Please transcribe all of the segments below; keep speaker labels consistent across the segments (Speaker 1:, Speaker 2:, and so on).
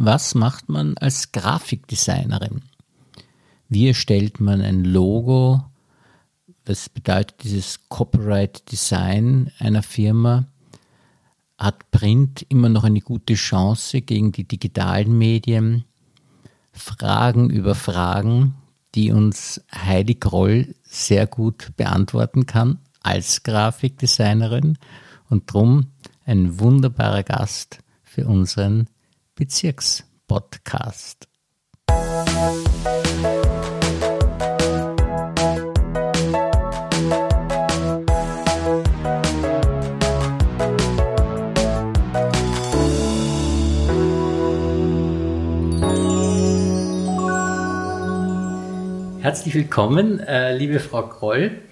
Speaker 1: Was macht man als Grafikdesignerin? Wie erstellt man ein Logo? Was bedeutet dieses Copyright Design einer Firma? Hat Print immer noch eine gute Chance gegen die digitalen Medien? Fragen über Fragen, die uns Heidi Groll sehr gut beantworten kann als Grafikdesignerin und drum ein wunderbarer Gast für unseren Bezirkspodcast. Herzlich willkommen, äh, liebe Frau Kroll,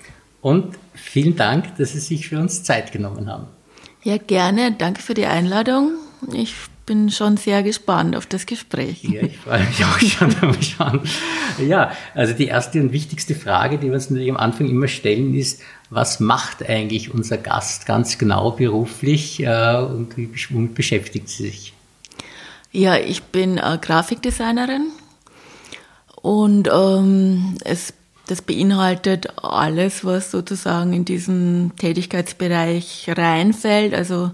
Speaker 1: und vielen Dank, dass Sie sich für uns Zeit genommen haben.
Speaker 2: Ja, gerne. Danke für die Einladung. Ich bin schon sehr gespannt auf das Gespräch.
Speaker 1: Ja, ich freue mich auch schon. schon. Ja, also die erste und wichtigste Frage, die wir uns natürlich am Anfang immer stellen, ist, was macht eigentlich unser Gast ganz genau beruflich äh, und wie, womit beschäftigt sie sich?
Speaker 2: Ja, ich bin äh, Grafikdesignerin und ähm, es, das beinhaltet alles, was sozusagen in diesen Tätigkeitsbereich reinfällt. Also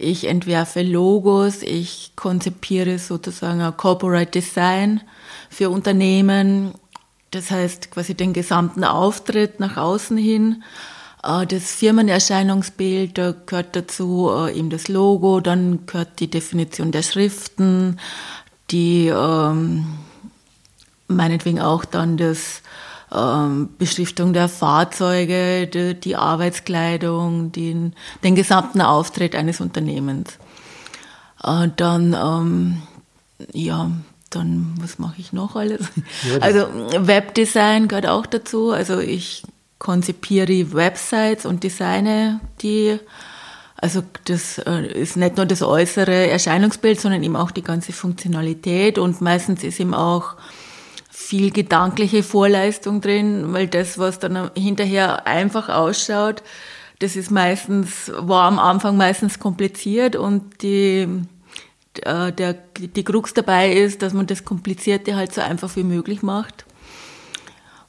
Speaker 2: ich entwerfe Logos, ich konzipiere sozusagen ein Corporate Design für Unternehmen. Das heißt quasi den gesamten Auftritt nach außen hin. Äh, das Firmenerscheinungsbild, da gehört dazu äh, eben das Logo, dann gehört die Definition der Schriften, die ähm, meinetwegen auch dann das ähm, Beschriftung der Fahrzeuge, die, die Arbeitskleidung, den, den gesamten Auftritt eines Unternehmens. Äh, dann, ähm, ja, dann, was mache ich noch alles? Ja, also Webdesign gehört auch dazu. Also ich konzipiere Websites und designe die. Also das äh, ist nicht nur das äußere Erscheinungsbild, sondern eben auch die ganze Funktionalität und meistens ist eben auch viel gedankliche Vorleistung drin, weil das, was dann hinterher einfach ausschaut, das ist meistens, war am Anfang meistens kompliziert und die, äh, der, die Krux dabei ist, dass man das Komplizierte halt so einfach wie möglich macht.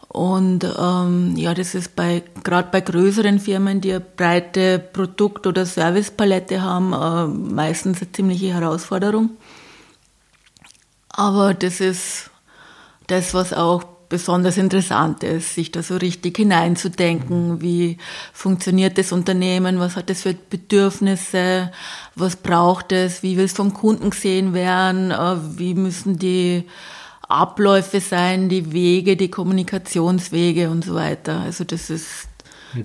Speaker 2: Und ähm, ja, das ist bei gerade bei größeren Firmen, die eine breite Produkt- oder Servicepalette haben, äh, meistens eine ziemliche Herausforderung. Aber das ist das, was auch besonders interessant ist, sich da so richtig hineinzudenken, wie funktioniert das Unternehmen, was hat es für Bedürfnisse, was braucht es, wie will es vom Kunden gesehen werden, äh, wie müssen die Abläufe sein, die Wege, die Kommunikationswege und so weiter. Also das ist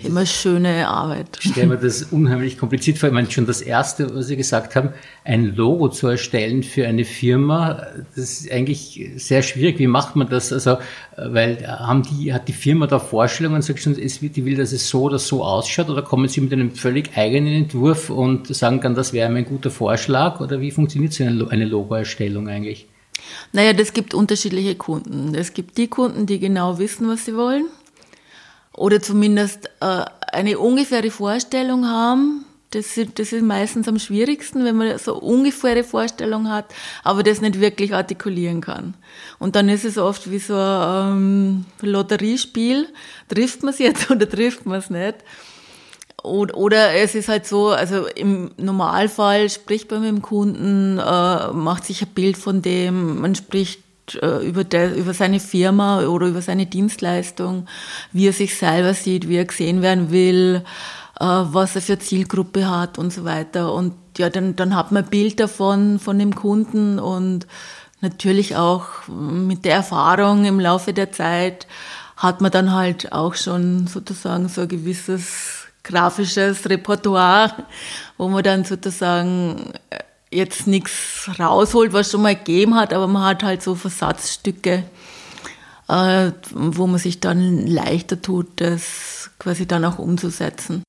Speaker 2: Immer schöne Arbeit.
Speaker 1: Ich stelle mir das unheimlich kompliziert vor. Ich meine, schon das Erste, was Sie gesagt haben, ein Logo zu erstellen für eine Firma, das ist eigentlich sehr schwierig. Wie macht man das? Also, weil haben die, hat die Firma da Vorstellungen und sagt schon, die will, dass es so oder so ausschaut? Oder kommen Sie mit einem völlig eigenen Entwurf und sagen dann, das wäre ein guter Vorschlag? Oder wie funktioniert so eine Logoerstellung eigentlich?
Speaker 2: Naja, das gibt unterschiedliche Kunden. Es gibt die Kunden, die genau wissen, was sie wollen oder zumindest äh, eine ungefähre Vorstellung haben. Das, das ist meistens am schwierigsten, wenn man so ungefähre Vorstellung hat, aber das nicht wirklich artikulieren kann. Und dann ist es oft wie so ein ähm, Lotteriespiel. Trifft man es jetzt oder trifft man es nicht? Oder, oder es ist halt so, also im Normalfall spricht man mit dem Kunden, äh, macht sich ein Bild von dem, man spricht über, der, über seine Firma oder über seine Dienstleistung, wie er sich selber sieht, wie er gesehen werden will, äh, was er für Zielgruppe hat und so weiter. Und ja, dann, dann hat man ein Bild davon, von dem Kunden und natürlich auch mit der Erfahrung im Laufe der Zeit hat man dann halt auch schon sozusagen so ein gewisses grafisches Repertoire, wo man dann sozusagen jetzt nichts rausholt, was schon mal gegeben hat, aber man hat halt so Versatzstücke, äh, wo man sich dann leichter tut, das quasi dann auch umzusetzen.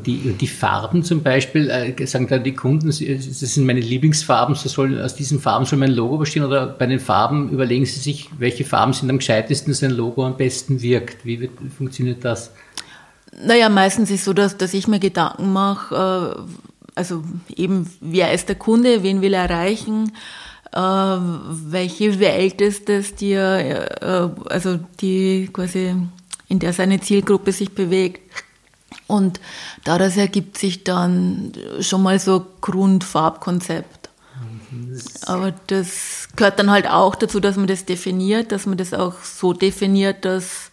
Speaker 1: Und die, die Farben zum Beispiel, äh, sagen dann die Kunden, das sind meine Lieblingsfarben, so soll, aus diesen Farben soll mein Logo bestehen oder bei den Farben überlegen Sie sich, welche Farben sind am gescheitesten, dass ein Logo am besten wirkt. Wie, wird, funktioniert das?
Speaker 2: Naja, meistens ist es so, dass, dass ich mir Gedanken mache, äh, also eben, wer ist der Kunde, wen will er erreichen, äh, welche Welt ist das, die äh, also die quasi, in der seine Zielgruppe sich bewegt. Und daraus ergibt sich dann schon mal so Grundfarbkonzept. Aber das gehört dann halt auch dazu, dass man das definiert, dass man das auch so definiert, dass,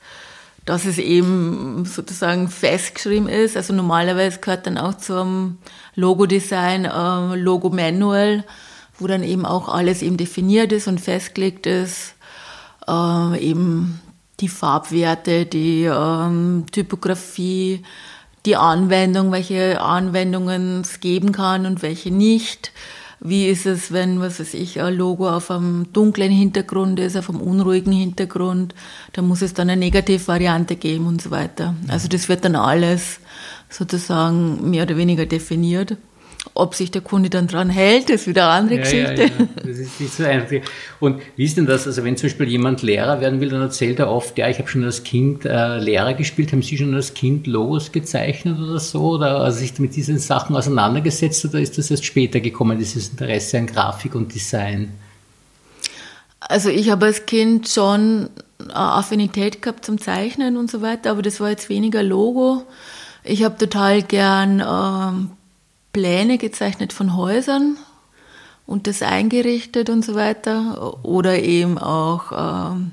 Speaker 2: dass es eben sozusagen festgeschrieben ist. Also normalerweise gehört dann auch zum Logo-Design äh, Logo-Manual, wo dann eben auch alles eben definiert ist und festgelegt ist. Äh, eben die Farbwerte, die ähm, Typografie, die Anwendung, welche Anwendungen es geben kann und welche nicht. Wie ist es, wenn, was weiß ich, ein Logo auf einem dunklen Hintergrund ist, auf einem unruhigen Hintergrund? Da muss es dann eine Negativvariante geben und so weiter. Also das wird dann alles sozusagen mehr oder weniger definiert. Ob sich der Kunde dann dran hält, ist wieder eine andere ja, Geschichte. Ja, ja.
Speaker 1: Das ist nicht so einfach. Und wie ist denn das? Also wenn zum Beispiel jemand Lehrer werden will, dann erzählt er oft, ja, ich habe schon als Kind äh, Lehrer gespielt. Haben Sie schon als Kind Logos gezeichnet oder so? Oder also sich mit diesen Sachen auseinandergesetzt oder ist das erst später gekommen, dieses Interesse an Grafik und Design?
Speaker 2: Also ich habe als Kind schon Affinität gehabt zum Zeichnen und so weiter, aber das war jetzt weniger Logo. Ich habe total gern äh, Pläne gezeichnet von Häusern und das eingerichtet und so weiter. Oder eben auch ähm,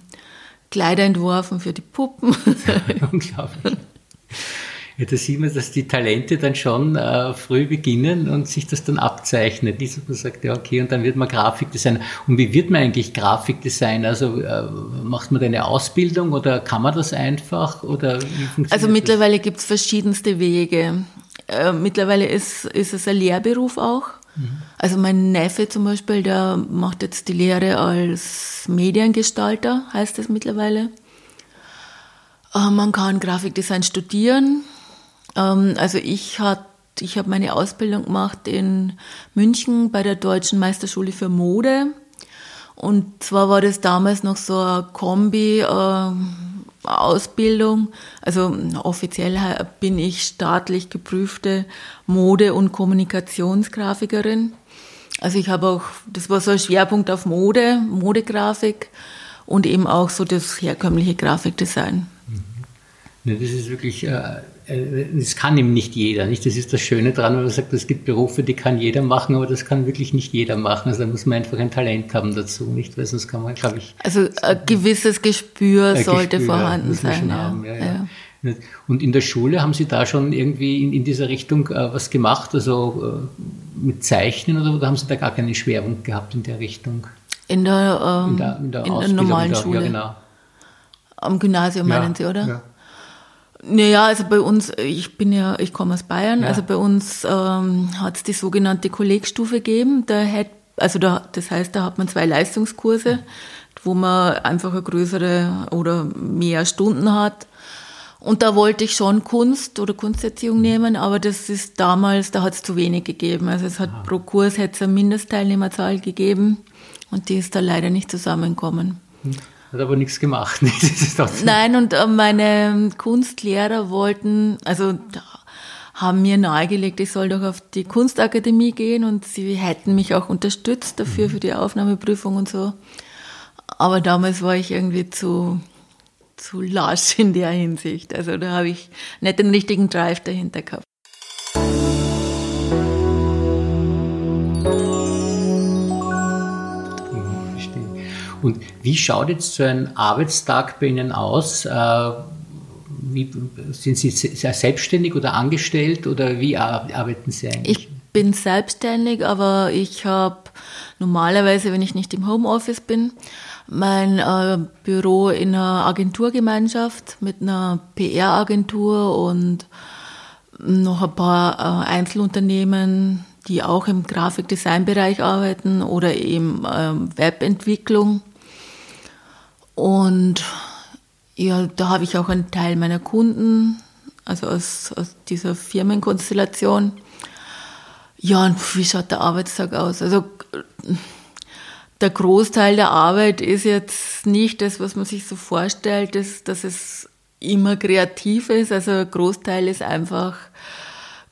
Speaker 2: Kleider entworfen für die Puppen.
Speaker 1: Unglaublich. Ja, da sieht man, dass die Talente dann schon äh, früh beginnen und sich das dann abzeichnet. Nicht, dass man sagt, ja, okay, und dann wird man Grafikdesigner. Und wie wird man eigentlich Grafikdesigner? Also äh, macht man da eine Ausbildung oder kann man das einfach? Oder
Speaker 2: also mittlerweile gibt es verschiedenste Wege. Äh, mittlerweile ist, ist es ein Lehrberuf auch. Mhm. Also mein Neffe zum Beispiel, der macht jetzt die Lehre als Mediengestalter, heißt es mittlerweile. Äh, man kann Grafikdesign studieren. Ähm, also ich hat, ich habe meine Ausbildung gemacht in München bei der Deutschen Meisterschule für Mode. Und zwar war das damals noch so ein Kombi, äh, Ausbildung. Also offiziell bin ich staatlich geprüfte Mode- und Kommunikationsgrafikerin. Also ich habe auch, das war so ein Schwerpunkt auf Mode, Modegrafik und eben auch so das herkömmliche Grafikdesign.
Speaker 1: Mhm. Das ist wirklich äh, das kann ihm nicht jeder, nicht? Das ist das Schöne dran, wenn man sagt, es gibt Berufe, die kann jeder machen, aber das kann wirklich nicht jeder machen. Also da muss man einfach ein Talent haben dazu, nicht? Weil sonst kann man, glaube ich.
Speaker 2: Also ein gewisses Gespür sollte Gespür, vorhanden sein. Ja. Haben, ja, ja.
Speaker 1: Und in der Schule haben Sie da schon irgendwie in, in dieser Richtung äh, was gemacht, also äh, mit Zeichnen oder, oder, haben Sie da gar keine Schwerpunkt gehabt in der Richtung?
Speaker 2: In der, ähm, in der, in der, in der normalen Schule. Ja, genau. Am Gymnasium meinen Sie, oder? Ja. Naja, also bei uns, ich bin ja, ich komme aus Bayern, ja. also bei uns ähm, hat es die sogenannte Kollegstufe gegeben. Da hat, also da, das heißt, da hat man zwei Leistungskurse, wo man einfach eine größere oder mehr Stunden hat. Und da wollte ich schon Kunst oder Kunsterziehung nehmen, aber das ist damals, da hat es zu wenig gegeben. Also es hat Aha. pro Kurs hätte es eine Mindestteilnehmerzahl gegeben und die ist da leider nicht zusammengekommen.
Speaker 1: Hat aber nichts gemacht.
Speaker 2: Nein, und äh, meine Kunstlehrer wollten, also haben mir nahegelegt, ich soll doch auf die Kunstakademie gehen und sie hätten mich auch unterstützt dafür, mhm. für die Aufnahmeprüfung und so. Aber damals war ich irgendwie zu, zu lasch in der Hinsicht. Also da habe ich nicht den richtigen Drive dahinter gehabt.
Speaker 1: Und wie schaut jetzt so ein Arbeitstag bei Ihnen aus? Äh, wie, sind Sie selbstständig oder angestellt oder wie arbeiten Sie eigentlich?
Speaker 2: Ich bin selbstständig, aber ich habe normalerweise, wenn ich nicht im Homeoffice bin, mein äh, Büro in einer Agenturgemeinschaft mit einer PR-Agentur und noch ein paar äh, Einzelunternehmen, die auch im Grafikdesignbereich arbeiten oder eben äh, Webentwicklung. Und ja, da habe ich auch einen Teil meiner Kunden, also aus, aus dieser Firmenkonstellation. Ja, und wie schaut der Arbeitstag aus? Also der Großteil der Arbeit ist jetzt nicht das, was man sich so vorstellt, dass, dass es immer kreativ ist. Also ein Großteil ist einfach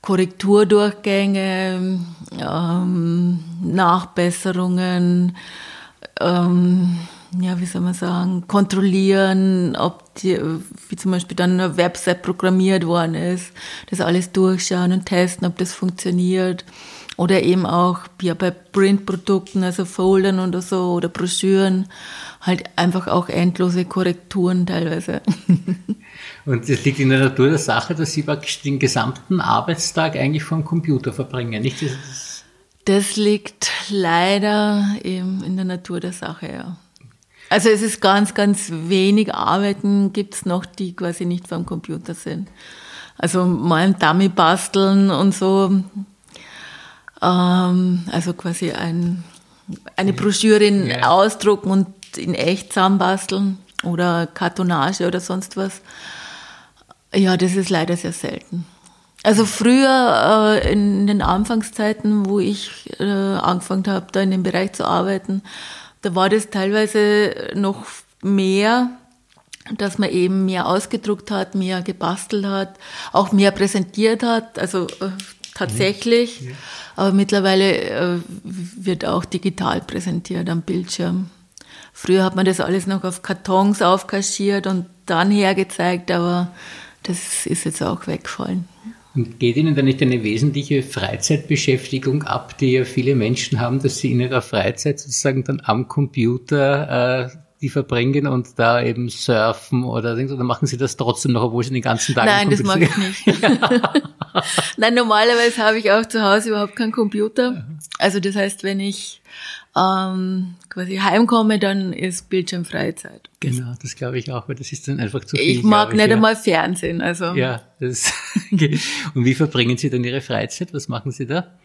Speaker 2: Korrekturdurchgänge, ähm, Nachbesserungen, ähm, ja, wie soll man sagen, kontrollieren, ob die, wie zum Beispiel dann eine Website programmiert worden ist, das alles durchschauen und testen, ob das funktioniert. Oder eben auch ja, bei Printprodukten, also Foldern oder so oder Broschüren, halt einfach auch endlose Korrekturen teilweise.
Speaker 1: Und es liegt in der Natur der Sache, dass Sie den gesamten Arbeitstag eigentlich vom Computer verbringen, nicht?
Speaker 2: Das, das liegt leider eben in der Natur der Sache, ja. Also es ist ganz, ganz wenig Arbeiten gibt's noch, die quasi nicht vom Computer sind. Also mal ein Dummy basteln und so. Ähm, also quasi ein, eine Broschüre in ja. ausdrucken und in echt zusammenbasteln oder Kartonage oder sonst was. Ja, das ist leider sehr selten. Also früher äh, in den Anfangszeiten, wo ich äh, angefangen habe, da in dem Bereich zu arbeiten, da war das teilweise noch mehr, dass man eben mehr ausgedruckt hat, mehr gebastelt hat, auch mehr präsentiert hat, also äh, tatsächlich. Ja. Aber mittlerweile äh, wird auch digital präsentiert am Bildschirm. Früher hat man das alles noch auf Kartons aufkaschiert und dann hergezeigt, aber das ist jetzt auch weggefallen.
Speaker 1: Und geht Ihnen da nicht eine wesentliche Freizeitbeschäftigung ab, die ja viele Menschen haben, dass sie in ihrer Freizeit sozusagen dann am Computer äh, die verbringen und da eben surfen oder oder machen Sie das trotzdem noch, obwohl Sie den ganzen Tag
Speaker 2: Nein, das mag ich nicht. Nein, normalerweise habe ich auch zu Hause überhaupt keinen Computer. Also das heißt, wenn ich ähm, quasi heimkomme, dann ist Bildschirmfreizeit.
Speaker 1: Genau, das glaube ich auch, weil das ist dann einfach zu
Speaker 2: viel. Ich mag ich, nicht ja. einmal Fernsehen, also.
Speaker 1: Ja, das und wie verbringen Sie dann Ihre Freizeit? Was machen Sie da?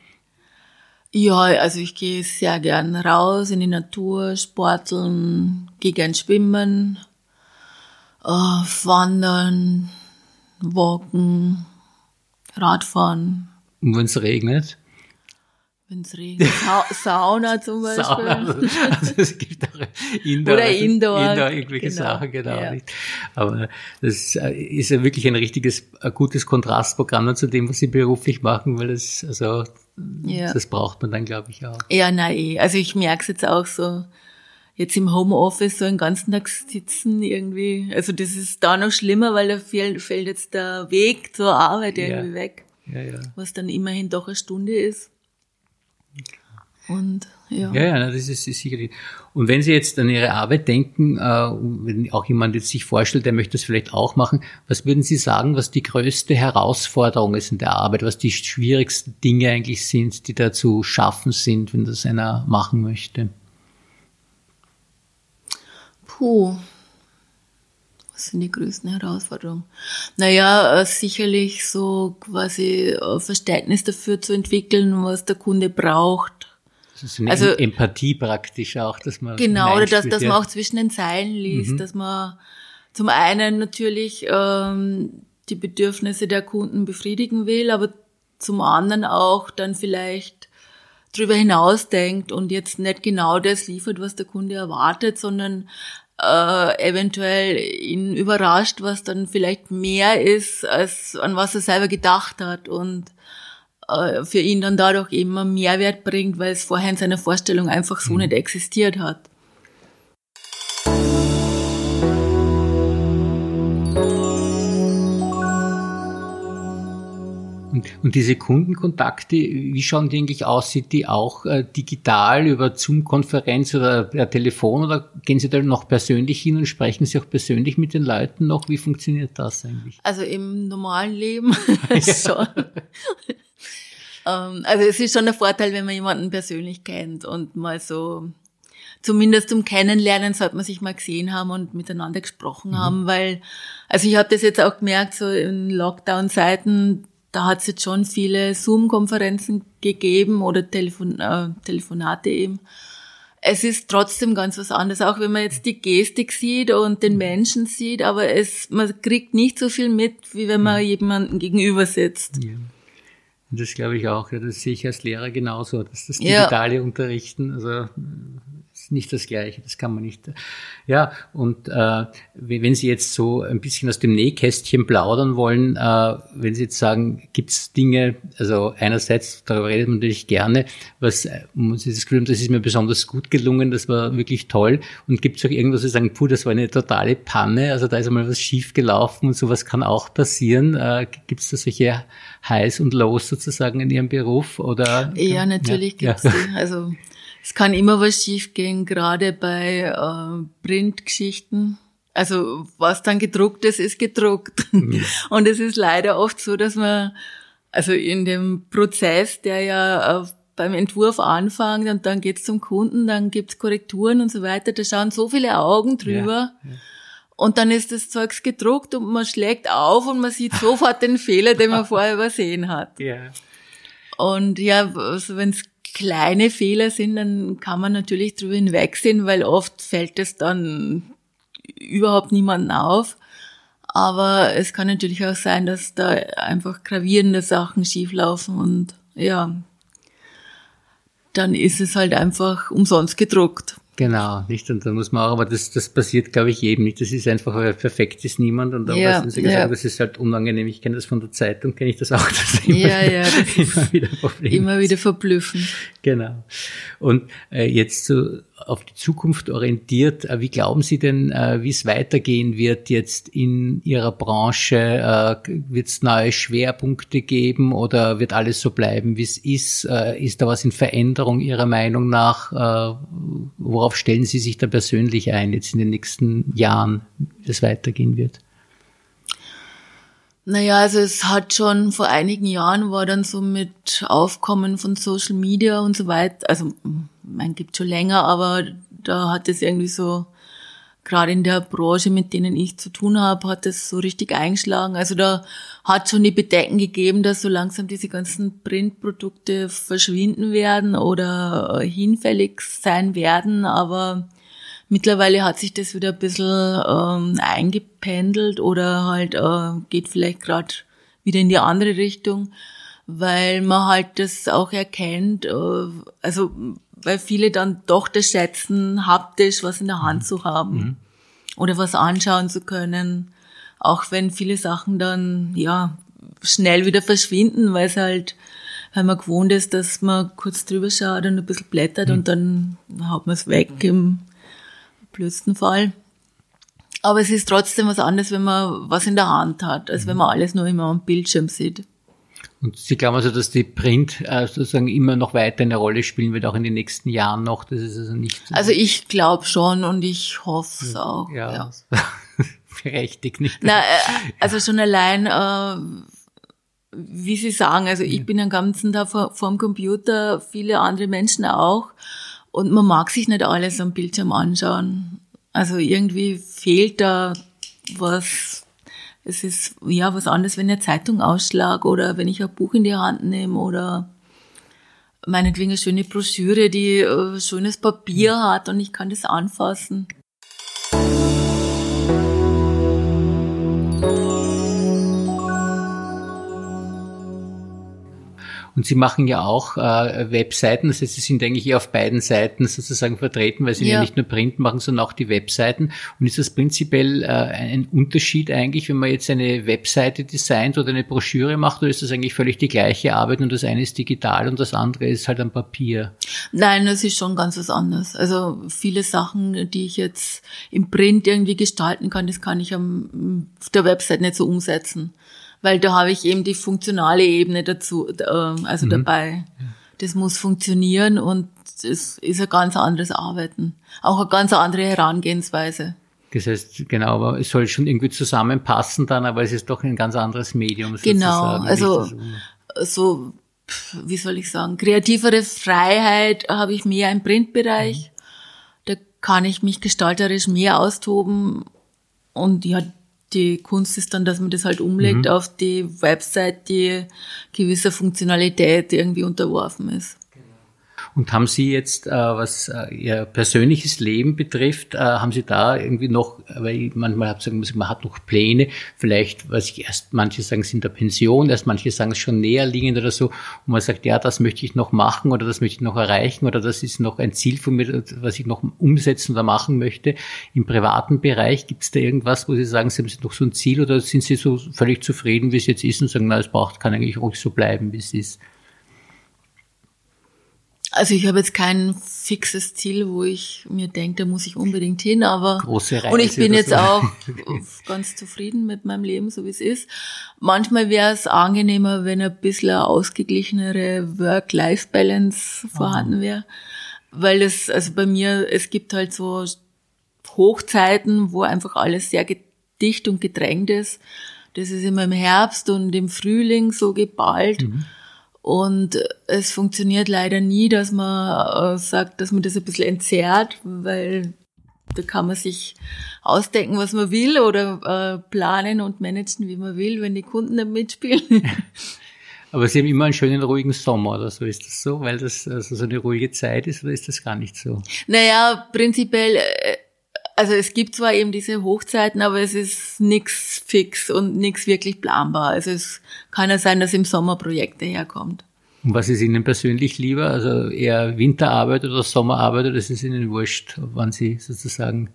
Speaker 2: Ja, also ich gehe sehr gern raus in die Natur, sporteln, gehe gern schwimmen, äh, wandern, walken, Radfahren.
Speaker 1: Und wenn es regnet?
Speaker 2: Wenn es regnet. Sa Sauna zum Beispiel. Sauna, also,
Speaker 1: also es gibt auch Indoor,
Speaker 2: Oder Indoor.
Speaker 1: Indoor irgendwelche genau. Sachen, genau. Ja. Aber das äh, ist ja wirklich ein richtiges, ein gutes Kontrastprogramm zu dem, was Sie beruflich machen, weil das, also, ja. das braucht man dann, glaube ich, auch.
Speaker 2: Ja, nein, eh. also ich merke es jetzt auch so, jetzt im Homeoffice so einen ganzen Tag sitzen irgendwie. Also das ist da noch schlimmer, weil da fällt, fällt jetzt der Weg zur Arbeit irgendwie ja. weg. Ja, ja. Was dann immerhin doch eine Stunde ist. Und ja.
Speaker 1: Ja, ja, das ist, ist sicherlich. Und wenn Sie jetzt an Ihre Arbeit denken, äh, wenn auch jemand jetzt sich vorstellt, der möchte das vielleicht auch machen, was würden Sie sagen, was die größte Herausforderung ist in der Arbeit, was die schwierigsten Dinge eigentlich sind, die da zu schaffen sind, wenn das einer machen möchte?
Speaker 2: Puh. Was sind die größten Herausforderungen? Naja, äh, sicherlich so quasi äh, Verständnis dafür zu entwickeln, was der Kunde braucht
Speaker 1: das ist eine also, Empathie praktisch auch, dass man.
Speaker 2: Genau, oder dass, dass man auch zwischen den Zeilen liest, mhm. dass man zum einen natürlich ähm, die Bedürfnisse der Kunden befriedigen will, aber zum anderen auch dann vielleicht drüber hinaus denkt und jetzt nicht genau das liefert, was der Kunde erwartet, sondern äh, eventuell ihn überrascht, was dann vielleicht mehr ist, als an was er selber gedacht hat und für ihn dann dadurch immer Mehrwert bringt, weil es vorher in seiner Vorstellung einfach so mhm. nicht existiert hat.
Speaker 1: Und, diese Kundenkontakte, wie schauen die eigentlich aus? Sind die auch äh, digital über Zoom-Konferenz oder per Telefon oder gehen Sie da noch persönlich hin und sprechen Sie auch persönlich mit den Leuten noch? Wie funktioniert das eigentlich?
Speaker 2: Also im normalen Leben schon. Ähm, also es ist schon ein Vorteil, wenn man jemanden persönlich kennt und mal so, zumindest zum Kennenlernen sollte man sich mal gesehen haben und miteinander gesprochen mhm. haben, weil, also ich habe das jetzt auch gemerkt, so in Lockdown-Zeiten, da hat es jetzt schon viele Zoom-Konferenzen gegeben oder Telefon, äh, Telefonate eben. Es ist trotzdem ganz was anderes, auch wenn man jetzt die Gestik sieht und den Menschen sieht, aber es, man kriegt nicht so viel mit, wie wenn man jemanden gegenüber sitzt. Ja.
Speaker 1: Und das glaube ich auch, ja, das sehe ich als Lehrer genauso, dass das digitale ja. Unterrichten, also ist nicht das Gleiche, das kann man nicht. Ja, und äh, wenn Sie jetzt so ein bisschen aus dem Nähkästchen plaudern wollen, äh, wenn Sie jetzt sagen, gibt es Dinge, also einerseits, darüber redet man natürlich gerne, was äh, muss ich das Gefühl haben, das ist mir besonders gut gelungen, das war wirklich toll. Und gibt es auch irgendwas, Sie sagen, puh, das war eine totale Panne, also da ist einmal was schief gelaufen und sowas kann auch passieren. Äh, gibt es da solche Highs und Lows sozusagen in Ihrem Beruf? Oder,
Speaker 2: ja, natürlich ja, gibt's ja. die. Also es kann immer was schiefgehen, gerade bei äh, Printgeschichten. Also was dann gedruckt ist, ist gedruckt. Mhm. Und es ist leider oft so, dass man, also in dem Prozess, der ja äh, beim Entwurf anfängt und dann geht's zum Kunden, dann gibt's Korrekturen und so weiter, da schauen so viele Augen drüber. Ja, ja. Und dann ist das Zeugs gedruckt und man schlägt auf und man sieht sofort den Fehler, den man vorher übersehen hat. Ja. Und ja, also wenn es kleine Fehler sind, dann kann man natürlich drüber hinwegsehen, weil oft fällt es dann überhaupt niemanden auf. Aber es kann natürlich auch sein, dass da einfach gravierende Sachen schieflaufen und ja, dann ist es halt einfach umsonst gedruckt.
Speaker 1: Genau, nicht? Und da muss man auch, aber das, das passiert, glaube ich, jedem nicht. Das ist einfach, perfekt ist niemand. Und auch, ja, was Sie gesagt ja. das ist halt unangenehm. Ich kenne das von der Zeitung, kenne ich das auch. Das
Speaker 2: immer ja, ja, das immer wieder Problem. Immer wieder verblüffend.
Speaker 1: Genau. Und äh, jetzt so auf die Zukunft orientiert. Äh, wie glauben Sie denn, äh, wie es weitergehen wird jetzt in Ihrer Branche? Äh, wird es neue Schwerpunkte geben oder wird alles so bleiben, wie es ist? Ist da was in Veränderung Ihrer Meinung nach? Worauf stellen Sie sich da persönlich ein jetzt in den nächsten Jahren, wie es weitergehen wird?
Speaker 2: Naja, also es hat schon vor einigen Jahren war dann so mit Aufkommen von Social Media und so weiter, also man gibt schon länger, aber da hat es irgendwie so, gerade in der Branche, mit denen ich zu tun habe, hat es so richtig eingeschlagen. Also da hat schon die Bedenken gegeben, dass so langsam diese ganzen Printprodukte verschwinden werden oder hinfällig sein werden, aber Mittlerweile hat sich das wieder ein bisschen ähm, eingependelt oder halt äh, geht vielleicht gerade wieder in die andere Richtung, weil man halt das auch erkennt, äh, also weil viele dann doch das schätzen, haptisch was in der Hand zu haben mhm. oder was anschauen zu können, auch wenn viele Sachen dann ja schnell wieder verschwinden, weil es halt weil man gewohnt ist, dass man kurz drüber schaut und ein bisschen blättert mhm. und dann haut man es weg im blödsten Fall. Aber es ist trotzdem was anderes, wenn man was in der Hand hat, als wenn man alles nur immer am Bildschirm sieht.
Speaker 1: Und Sie glauben also, dass die Print äh, sozusagen immer noch weiter eine Rolle spielen wird, auch in den nächsten Jahren noch? Das ist also nicht.
Speaker 2: Also ich glaube schon und ich hoffe es auch. Ja. ja.
Speaker 1: Berechtigt nicht.
Speaker 2: Na, äh, also schon allein, äh, wie Sie sagen, also ich bin den ganzen Tag vor, vor dem Computer, viele andere Menschen auch. Und man mag sich nicht alles am Bildschirm anschauen. Also irgendwie fehlt da was. Es ist ja was anderes, wenn ich eine Zeitung ausschlage oder wenn ich ein Buch in die Hand nehme oder meinetwegen eine schöne Broschüre, die äh, schönes Papier hat und ich kann das anfassen.
Speaker 1: Und Sie machen ja auch äh, Webseiten, das heißt, Sie sind eigentlich auf beiden Seiten sozusagen vertreten, weil Sie ja. ja nicht nur Print machen, sondern auch die Webseiten. Und ist das prinzipiell äh, ein Unterschied eigentlich, wenn man jetzt eine Webseite designt oder eine Broschüre macht, oder ist das eigentlich völlig die gleiche Arbeit und das eine ist digital und das andere ist halt am Papier?
Speaker 2: Nein, das ist schon ganz was anderes. Also viele Sachen, die ich jetzt im Print irgendwie gestalten kann, das kann ich am, auf der Website nicht so umsetzen weil da habe ich eben die funktionale Ebene dazu, äh, also mhm. dabei. Das muss funktionieren und es ist ein ganz anderes Arbeiten. Auch eine ganz andere Herangehensweise.
Speaker 1: Das heißt, genau, aber es soll schon irgendwie zusammenpassen dann, aber es ist doch ein ganz anderes Medium.
Speaker 2: Genau, also so, wie soll ich sagen, kreativere Freiheit habe ich mehr im Printbereich. Mhm. Da kann ich mich gestalterisch mehr austoben und ja, die Kunst ist dann, dass man das halt umlegt mhm. auf die Website, die gewisser Funktionalität irgendwie unterworfen ist.
Speaker 1: Und haben Sie jetzt, äh, was äh, Ihr persönliches Leben betrifft, äh, haben Sie da irgendwie noch, weil manchmal habe ich man hat noch Pläne, vielleicht, was ich erst, manche sagen, sind der Pension, erst manche sagen es schon näher liegend oder so, und man sagt, ja, das möchte ich noch machen oder das möchte ich noch erreichen oder das ist noch ein Ziel von mir, was ich noch umsetzen oder machen möchte. Im privaten Bereich gibt es da irgendwas, wo Sie sagen, Sie haben noch so ein Ziel oder sind Sie so völlig zufrieden, wie es jetzt ist und sagen, na, es braucht, kann eigentlich ruhig so bleiben, wie es ist?
Speaker 2: Also ich habe jetzt kein fixes Ziel, wo ich mir denke, da muss ich unbedingt hin, aber
Speaker 1: Große Reise
Speaker 2: und ich bin jetzt auch ganz zufrieden mit meinem Leben, so wie es ist. Manchmal wäre es angenehmer, wenn ein bisschen eine ausgeglichenere Work-Life-Balance vorhanden wäre, weil es also bei mir es gibt halt so Hochzeiten, wo einfach alles sehr dicht und gedrängt ist. Das ist immer im Herbst und im Frühling so geballt. Mhm. Und es funktioniert leider nie, dass man äh, sagt, dass man das ein bisschen entzerrt, weil da kann man sich ausdenken, was man will oder äh, planen und managen, wie man will, wenn die Kunden nicht mitspielen.
Speaker 1: Aber Sie haben immer einen schönen ruhigen Sommer oder so. Ist das so, weil das also so eine ruhige Zeit ist oder ist das gar nicht so?
Speaker 2: Naja, prinzipiell, äh, also es gibt zwar eben diese Hochzeiten, aber es ist nichts fix und nichts wirklich planbar. Also es kann ja sein, dass im Sommer Projekte herkommt.
Speaker 1: Und was ist Ihnen persönlich lieber? Also eher Winterarbeit oder Sommerarbeit oder ist es Ihnen wurscht, wann Sie sozusagen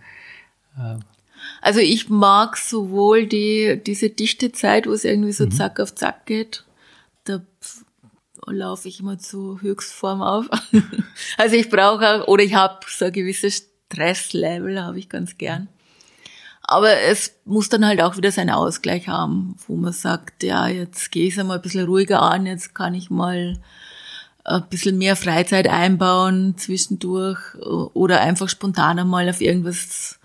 Speaker 2: äh also ich mag sowohl die, diese dichte Zeit, wo es irgendwie so mhm. zack auf zack geht. Da laufe ich immer zu Höchstform auf. also ich brauche auch, oder ich habe so ein gewisses Stresslevel habe ich ganz gern. Aber es muss dann halt auch wieder seinen Ausgleich haben, wo man sagt, ja, jetzt gehe ich es einmal ein bisschen ruhiger an, jetzt kann ich mal ein bisschen mehr Freizeit einbauen zwischendurch oder einfach spontan einmal auf irgendwas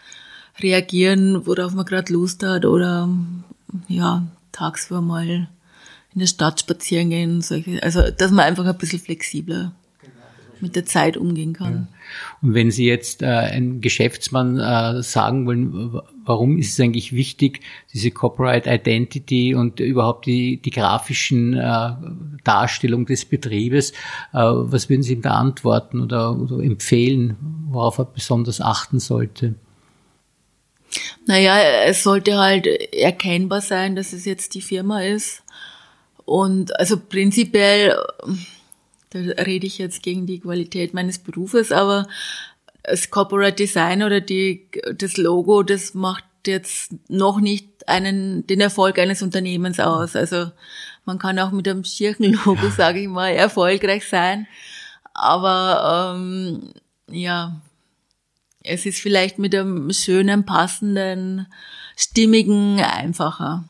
Speaker 2: reagieren, worauf man gerade Lust hat oder ja, tagsüber mal in der Stadt spazieren gehen, solche, also dass man einfach ein bisschen flexibler mit der Zeit umgehen kann. Ja.
Speaker 1: Und wenn Sie jetzt äh, ein Geschäftsmann äh, sagen wollen, warum ist es eigentlich wichtig, diese Corporate Identity und überhaupt die, die grafischen äh, Darstellung des Betriebes, äh, was würden Sie ihm da antworten oder, oder empfehlen, worauf er besonders achten sollte?
Speaker 2: Naja, es sollte halt erkennbar sein, dass es jetzt die Firma ist. Und also prinzipiell da rede ich jetzt gegen die Qualität meines Berufes, aber das Corporate Design oder die, das Logo, das macht jetzt noch nicht einen, den Erfolg eines Unternehmens aus. Also man kann auch mit einem Schirchenlogo, sage ich mal, erfolgreich sein. Aber ähm, ja, es ist vielleicht mit einem schönen, passenden, stimmigen einfacher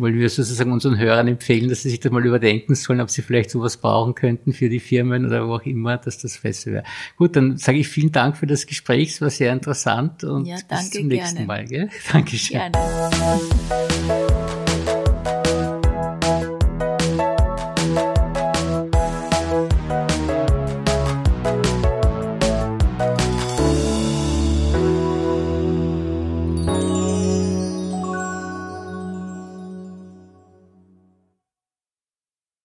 Speaker 1: wollen wir sozusagen unseren Hörern empfehlen, dass sie sich das mal überdenken sollen, ob sie vielleicht sowas brauchen könnten für die Firmen oder wo auch immer, dass das besser wäre. Gut, dann sage ich vielen Dank für das Gespräch, es war sehr interessant und
Speaker 2: ja, danke,
Speaker 1: bis zum nächsten
Speaker 2: gerne.
Speaker 1: Mal. Gell? Dankeschön. Gerne.